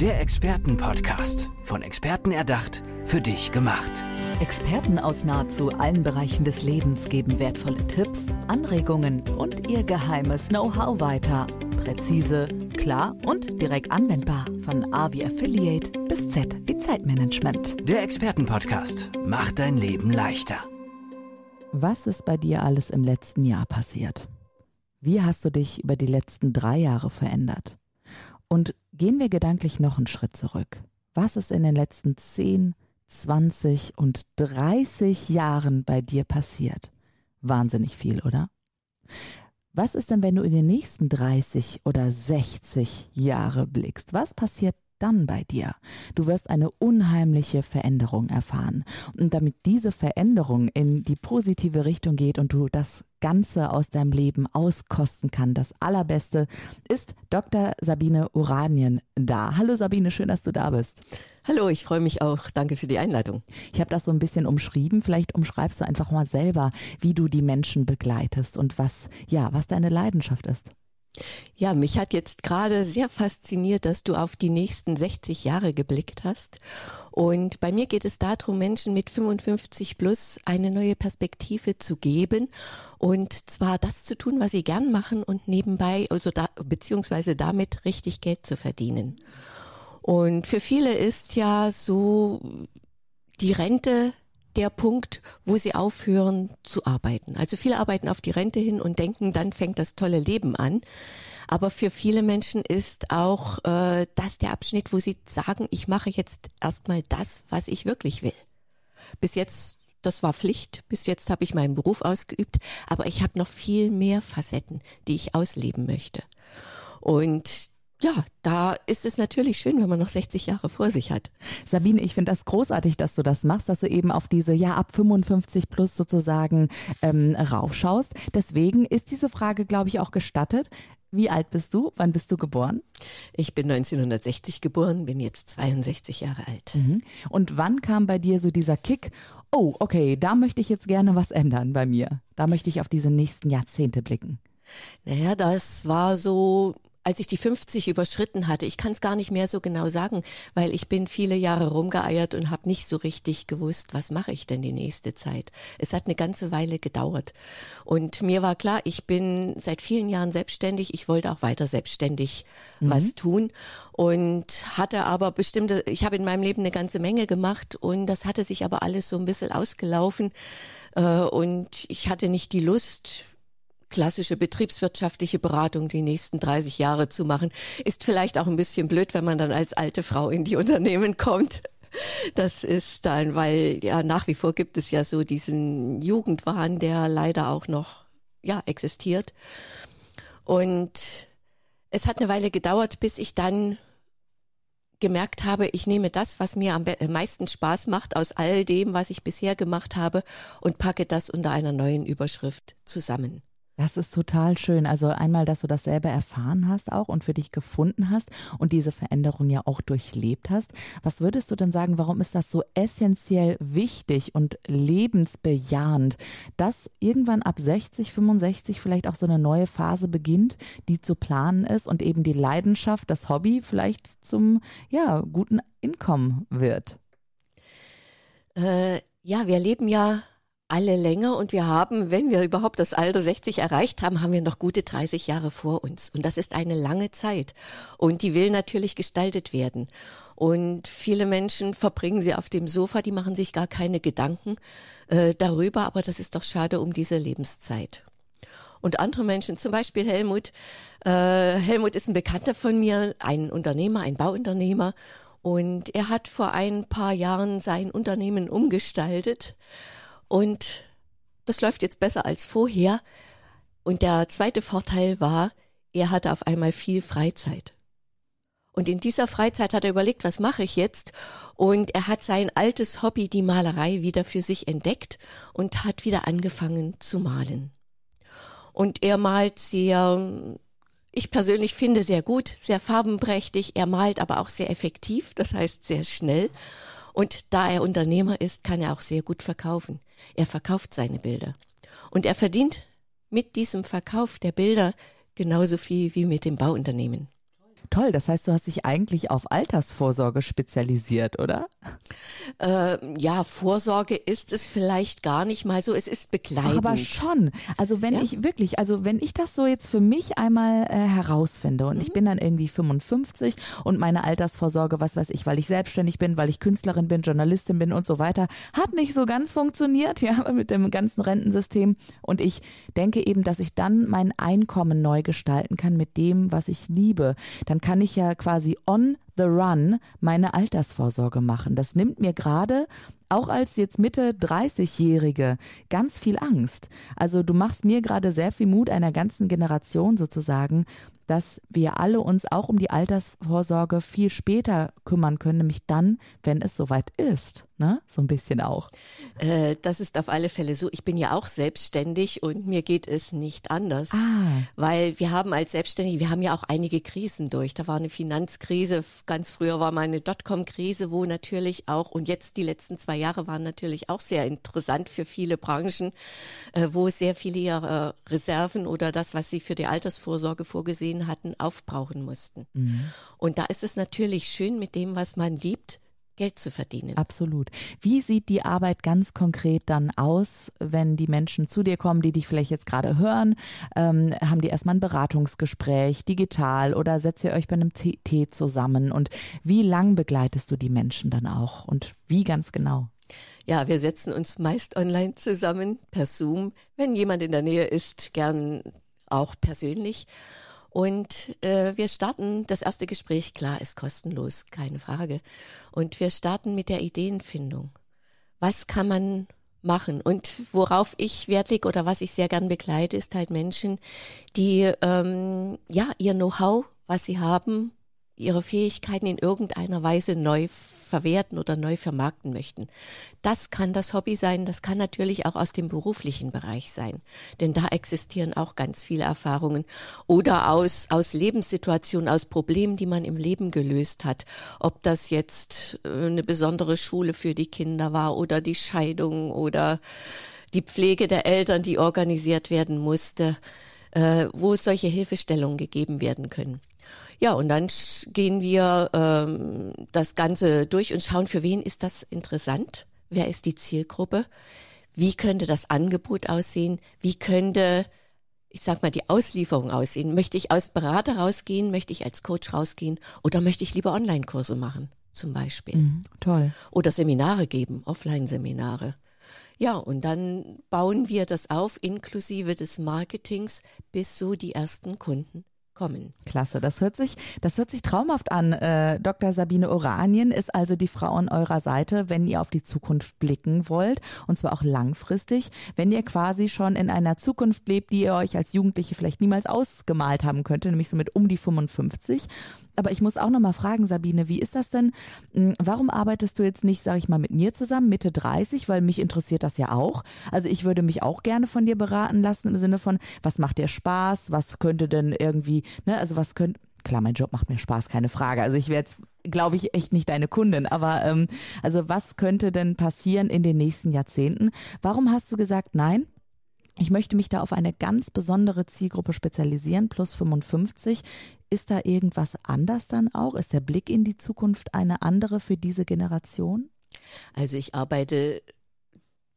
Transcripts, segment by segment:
Der Expertenpodcast. Von Experten erdacht, für dich gemacht. Experten aus nahezu allen Bereichen des Lebens geben wertvolle Tipps, Anregungen und ihr geheimes Know-how weiter. Präzise, klar und direkt anwendbar. Von A wie Affiliate bis Z wie Zeitmanagement. Der Expertenpodcast macht dein Leben leichter. Was ist bei dir alles im letzten Jahr passiert? Wie hast du dich über die letzten drei Jahre verändert? Und gehen wir gedanklich noch einen Schritt zurück. Was ist in den letzten 10, 20 und 30 Jahren bei dir passiert? Wahnsinnig viel, oder? Was ist denn, wenn du in den nächsten 30 oder 60 Jahre blickst? Was passiert dann bei dir? Du wirst eine unheimliche Veränderung erfahren. Und damit diese Veränderung in die positive Richtung geht und du das Ganze aus deinem Leben auskosten kann, das Allerbeste, ist Dr. Sabine Uranien da. Hallo Sabine, schön, dass du da bist. Hallo, ich freue mich auch. Danke für die Einleitung. Ich habe das so ein bisschen umschrieben. Vielleicht umschreibst du einfach mal selber, wie du die Menschen begleitest und was, ja, was deine Leidenschaft ist. Ja, mich hat jetzt gerade sehr fasziniert, dass du auf die nächsten 60 Jahre geblickt hast. Und bei mir geht es darum, Menschen mit 55 plus eine neue Perspektive zu geben und zwar das zu tun, was sie gern machen und nebenbei, also da, beziehungsweise damit richtig Geld zu verdienen. Und für viele ist ja so die Rente der Punkt, wo sie aufhören zu arbeiten. Also viele arbeiten auf die Rente hin und denken, dann fängt das tolle Leben an. Aber für viele Menschen ist auch äh, das der Abschnitt, wo sie sagen, ich mache jetzt erstmal das, was ich wirklich will. Bis jetzt, das war Pflicht, bis jetzt habe ich meinen Beruf ausgeübt, aber ich habe noch viel mehr Facetten, die ich ausleben möchte. Und ja, da ist es natürlich schön, wenn man noch 60 Jahre vor sich hat. Sabine, ich finde das großartig, dass du das machst, dass du eben auf diese ja ab 55 plus sozusagen ähm, raufschaust. Deswegen ist diese Frage, glaube ich, auch gestattet. Wie alt bist du? Wann bist du geboren? Ich bin 1960 geboren, bin jetzt 62 Jahre alt. Mhm. Und wann kam bei dir so dieser Kick? Oh, okay, da möchte ich jetzt gerne was ändern bei mir. Da möchte ich auf diese nächsten Jahrzehnte blicken. Naja, das war so als ich die 50 überschritten hatte, ich kann es gar nicht mehr so genau sagen, weil ich bin viele Jahre rumgeeiert und habe nicht so richtig gewusst, was mache ich denn die nächste Zeit. Es hat eine ganze Weile gedauert. Und mir war klar, ich bin seit vielen Jahren selbstständig, ich wollte auch weiter selbstständig mhm. was tun und hatte aber bestimmte, ich habe in meinem Leben eine ganze Menge gemacht und das hatte sich aber alles so ein bisschen ausgelaufen äh, und ich hatte nicht die Lust, klassische betriebswirtschaftliche Beratung die nächsten 30 Jahre zu machen. Ist vielleicht auch ein bisschen blöd, wenn man dann als alte Frau in die Unternehmen kommt. Das ist dann, weil ja nach wie vor gibt es ja so diesen Jugendwahn, der leider auch noch ja existiert. Und es hat eine Weile gedauert, bis ich dann gemerkt habe, ich nehme das, was mir am meisten Spaß macht aus all dem, was ich bisher gemacht habe und packe das unter einer neuen Überschrift zusammen. Das ist total schön. Also einmal, dass du das selber erfahren hast auch und für dich gefunden hast und diese Veränderung ja auch durchlebt hast. Was würdest du denn sagen, warum ist das so essentiell wichtig und lebensbejahend, dass irgendwann ab 60, 65 vielleicht auch so eine neue Phase beginnt, die zu planen ist und eben die Leidenschaft, das Hobby vielleicht zum ja, guten Einkommen wird? Äh, ja, wir leben ja alle länger und wir haben, wenn wir überhaupt das Alter 60 erreicht haben, haben wir noch gute 30 Jahre vor uns. Und das ist eine lange Zeit. Und die will natürlich gestaltet werden. Und viele Menschen verbringen sie auf dem Sofa, die machen sich gar keine Gedanken äh, darüber, aber das ist doch schade um diese Lebenszeit. Und andere Menschen, zum Beispiel Helmut, äh, Helmut ist ein Bekannter von mir, ein Unternehmer, ein Bauunternehmer. Und er hat vor ein paar Jahren sein Unternehmen umgestaltet und das läuft jetzt besser als vorher. Und der zweite Vorteil war, er hatte auf einmal viel Freizeit. Und in dieser Freizeit hat er überlegt, was mache ich jetzt? Und er hat sein altes Hobby, die Malerei, wieder für sich entdeckt und hat wieder angefangen zu malen. Und er malt sehr, ich persönlich finde sehr gut, sehr farbenprächtig. Er malt aber auch sehr effektiv, das heißt sehr schnell. Und da er Unternehmer ist, kann er auch sehr gut verkaufen. Er verkauft seine Bilder. Und er verdient mit diesem Verkauf der Bilder genauso viel wie mit dem Bauunternehmen. Toll, das heißt, du hast dich eigentlich auf Altersvorsorge spezialisiert, oder? Äh, ja, Vorsorge ist es vielleicht gar nicht mal so, es ist begleitend. Aber schon. Also wenn ja? ich wirklich, also wenn ich das so jetzt für mich einmal äh, herausfinde und mhm. ich bin dann irgendwie 55 und meine Altersvorsorge, was weiß ich, weil ich selbstständig bin, weil ich Künstlerin bin, Journalistin bin und so weiter, hat nicht so ganz funktioniert, ja, mit dem ganzen Rentensystem. Und ich denke eben, dass ich dann mein Einkommen neu gestalten kann mit dem, was ich liebe. Dann kann ich ja quasi on the run meine Altersvorsorge machen. Das nimmt mir gerade auch als jetzt Mitte 30-Jährige ganz viel Angst. Also du machst mir gerade sehr viel Mut einer ganzen Generation sozusagen, dass wir alle uns auch um die Altersvorsorge viel später kümmern können, nämlich dann, wenn es soweit ist ne? So ein bisschen auch. Äh, das ist auf alle Fälle so. Ich bin ja auch selbstständig und mir geht es nicht anders. Ah. Weil wir haben als Selbstständige, wir haben ja auch einige Krisen durch. Da war eine Finanzkrise, ganz früher war mal eine Dotcom-Krise, wo natürlich auch, und jetzt die letzten zwei Jahre waren natürlich auch sehr interessant für viele Branchen, äh, wo sehr viele ihre Reserven oder das, was sie für die Altersvorsorge vorgesehen hatten, aufbrauchen mussten. Mhm. Und da ist es natürlich schön, mit dem, was man liebt, Geld zu verdienen. Absolut. Wie sieht die Arbeit ganz konkret dann aus, wenn die Menschen zu dir kommen, die dich vielleicht jetzt gerade hören? Ähm, haben die erstmal ein Beratungsgespräch, digital oder setzt ihr euch bei einem TT zusammen? Und wie lang begleitest du die Menschen dann auch und wie ganz genau? Ja, wir setzen uns meist online zusammen per Zoom. Wenn jemand in der Nähe ist, gern auch persönlich. Und äh, wir starten, das erste Gespräch, klar, ist kostenlos, keine Frage. Und wir starten mit der Ideenfindung. Was kann man machen? Und worauf ich Wert lege oder was ich sehr gern begleite, ist halt Menschen, die ähm, ja ihr Know-how, was sie haben, ihre Fähigkeiten in irgendeiner Weise neu verwerten oder neu vermarkten möchten. Das kann das Hobby sein, das kann natürlich auch aus dem beruflichen Bereich sein, denn da existieren auch ganz viele Erfahrungen oder aus, aus Lebenssituationen, aus Problemen, die man im Leben gelöst hat. Ob das jetzt äh, eine besondere Schule für die Kinder war oder die Scheidung oder die Pflege der Eltern, die organisiert werden musste, äh, wo solche Hilfestellungen gegeben werden können. Ja, und dann gehen wir ähm, das Ganze durch und schauen, für wen ist das interessant? Wer ist die Zielgruppe? Wie könnte das Angebot aussehen? Wie könnte, ich sag mal, die Auslieferung aussehen? Möchte ich als Berater rausgehen? Möchte ich als Coach rausgehen? Oder möchte ich lieber Online-Kurse machen, zum Beispiel? Mhm, toll. Oder Seminare geben, Offline-Seminare. Ja, und dann bauen wir das auf, inklusive des Marketings, bis so die ersten Kunden kommen. Klasse, das hört sich, das hört sich traumhaft an. Äh, Dr. Sabine Oranien ist also die Frau an eurer Seite, wenn ihr auf die Zukunft blicken wollt und zwar auch langfristig, wenn ihr quasi schon in einer Zukunft lebt, die ihr euch als Jugendliche vielleicht niemals ausgemalt haben könnte, nämlich so mit um die 55 aber ich muss auch noch mal fragen, Sabine, wie ist das denn? Hm, warum arbeitest du jetzt nicht, sage ich mal, mit mir zusammen, Mitte 30? Weil mich interessiert das ja auch. Also ich würde mich auch gerne von dir beraten lassen im Sinne von, was macht dir Spaß? Was könnte denn irgendwie, ne, also was könnte, klar, mein Job macht mir Spaß, keine Frage. Also ich wäre jetzt, glaube ich, echt nicht deine Kundin. Aber ähm, also was könnte denn passieren in den nächsten Jahrzehnten? Warum hast du gesagt, nein? Ich möchte mich da auf eine ganz besondere Zielgruppe spezialisieren, plus 55. Ist da irgendwas anders dann auch? Ist der Blick in die Zukunft eine andere für diese Generation? Also ich arbeite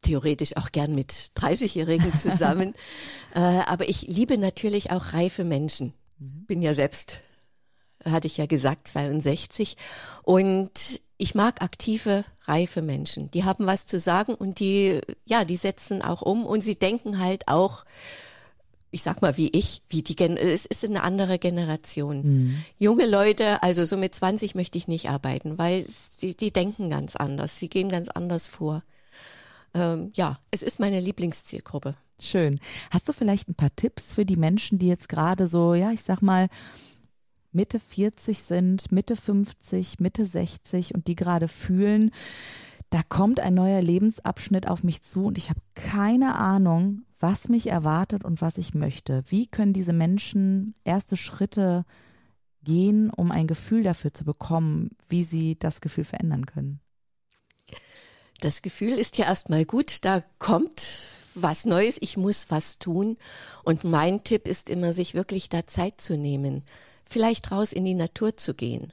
theoretisch auch gern mit 30-Jährigen zusammen, äh, aber ich liebe natürlich auch reife Menschen. Mhm. Bin ja selbst, hatte ich ja gesagt, 62 und ich mag aktive, reife Menschen. Die haben was zu sagen und die, ja, die setzen auch um und sie denken halt auch, ich sag mal wie ich, wie die Gen es ist eine andere Generation. Mhm. Junge Leute, also so mit 20 möchte ich nicht arbeiten, weil sie, die denken ganz anders, sie gehen ganz anders vor. Ähm, ja, es ist meine Lieblingszielgruppe. Schön. Hast du vielleicht ein paar Tipps für die Menschen, die jetzt gerade so, ja, ich sag mal, Mitte 40 sind, Mitte 50, Mitte 60 und die gerade fühlen, da kommt ein neuer Lebensabschnitt auf mich zu und ich habe keine Ahnung, was mich erwartet und was ich möchte. Wie können diese Menschen erste Schritte gehen, um ein Gefühl dafür zu bekommen, wie sie das Gefühl verändern können? Das Gefühl ist ja erstmal gut, da kommt was Neues, ich muss was tun. Und mein Tipp ist immer, sich wirklich da Zeit zu nehmen vielleicht raus in die Natur zu gehen.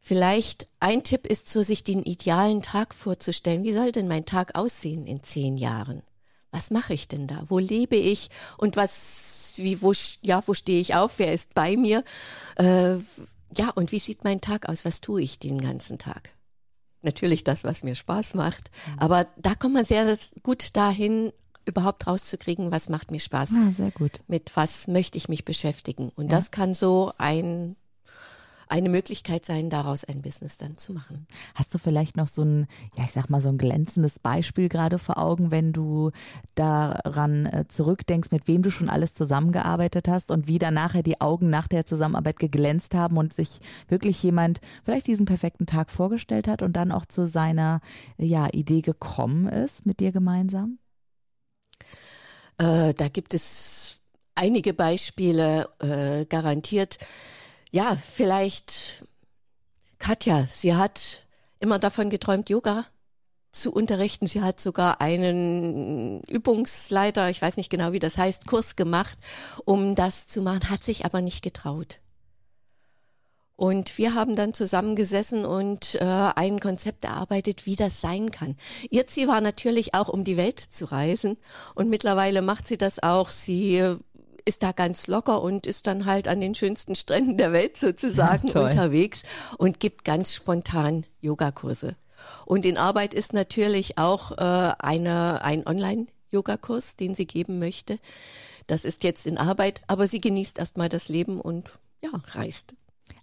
Vielleicht ein Tipp ist so, sich den idealen Tag vorzustellen. Wie soll denn mein Tag aussehen in zehn Jahren? Was mache ich denn da? Wo lebe ich? Und was, wie, wo, ja, wo stehe ich auf? Wer ist bei mir? Äh, ja, und wie sieht mein Tag aus? Was tue ich den ganzen Tag? Natürlich das, was mir Spaß macht. Mhm. Aber da kommt man sehr gut dahin, überhaupt rauszukriegen, was macht mir Spaß. Ah, sehr gut. Mit was möchte ich mich beschäftigen. Und ja. das kann so ein eine Möglichkeit sein, daraus ein Business dann zu machen. Hast du vielleicht noch so ein, ja, ich sag mal, so ein glänzendes Beispiel gerade vor Augen, wenn du daran äh, zurückdenkst, mit wem du schon alles zusammengearbeitet hast und wie dann nachher die Augen nach der Zusammenarbeit geglänzt haben und sich wirklich jemand vielleicht diesen perfekten Tag vorgestellt hat und dann auch zu seiner, ja, Idee gekommen ist mit dir gemeinsam? Äh, da gibt es einige Beispiele, äh, garantiert ja, vielleicht Katja, sie hat immer davon geträumt, Yoga zu unterrichten. Sie hat sogar einen Übungsleiter, ich weiß nicht genau, wie das heißt, Kurs gemacht, um das zu machen, hat sich aber nicht getraut. Und wir haben dann zusammengesessen und äh, ein Konzept erarbeitet, wie das sein kann. Ihr Ziel war natürlich auch, um die Welt zu reisen. Und mittlerweile macht sie das auch. Sie ist da ganz locker und ist dann halt an den schönsten Stränden der Welt sozusagen ja, unterwegs und gibt ganz spontan Yogakurse. Und in Arbeit ist natürlich auch äh, eine, ein Online-Yogakurs, den sie geben möchte. Das ist jetzt in Arbeit, aber sie genießt erstmal das Leben und ja, reist.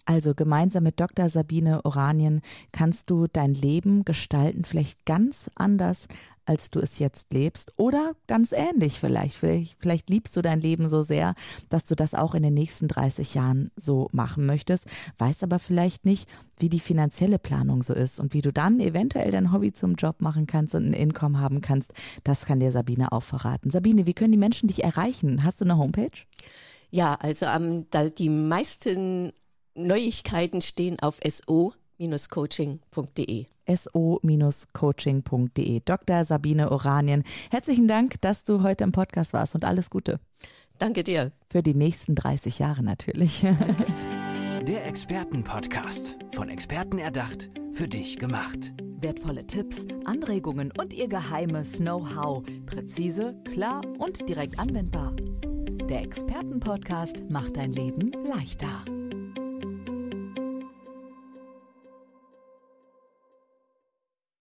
Also gemeinsam mit Dr. Sabine Oranien kannst du dein Leben gestalten, vielleicht ganz anders, als du es jetzt lebst oder ganz ähnlich vielleicht. vielleicht. Vielleicht liebst du dein Leben so sehr, dass du das auch in den nächsten 30 Jahren so machen möchtest, weißt aber vielleicht nicht, wie die finanzielle Planung so ist und wie du dann eventuell dein Hobby zum Job machen kannst und ein Income haben kannst. Das kann dir Sabine auch verraten. Sabine, wie können die Menschen dich erreichen? Hast du eine Homepage? Ja, also ähm, da die meisten Neuigkeiten stehen auf SO coaching.de. so-coaching.de. Dr. Sabine Oranien, herzlichen Dank, dass du heute im Podcast warst und alles Gute. Danke dir. Für die nächsten 30 Jahre natürlich. Der Expertenpodcast. Von Experten erdacht, für dich gemacht. Wertvolle Tipps, Anregungen und ihr geheimes Know-how. Präzise, klar und direkt anwendbar. Der Expertenpodcast macht dein Leben leichter.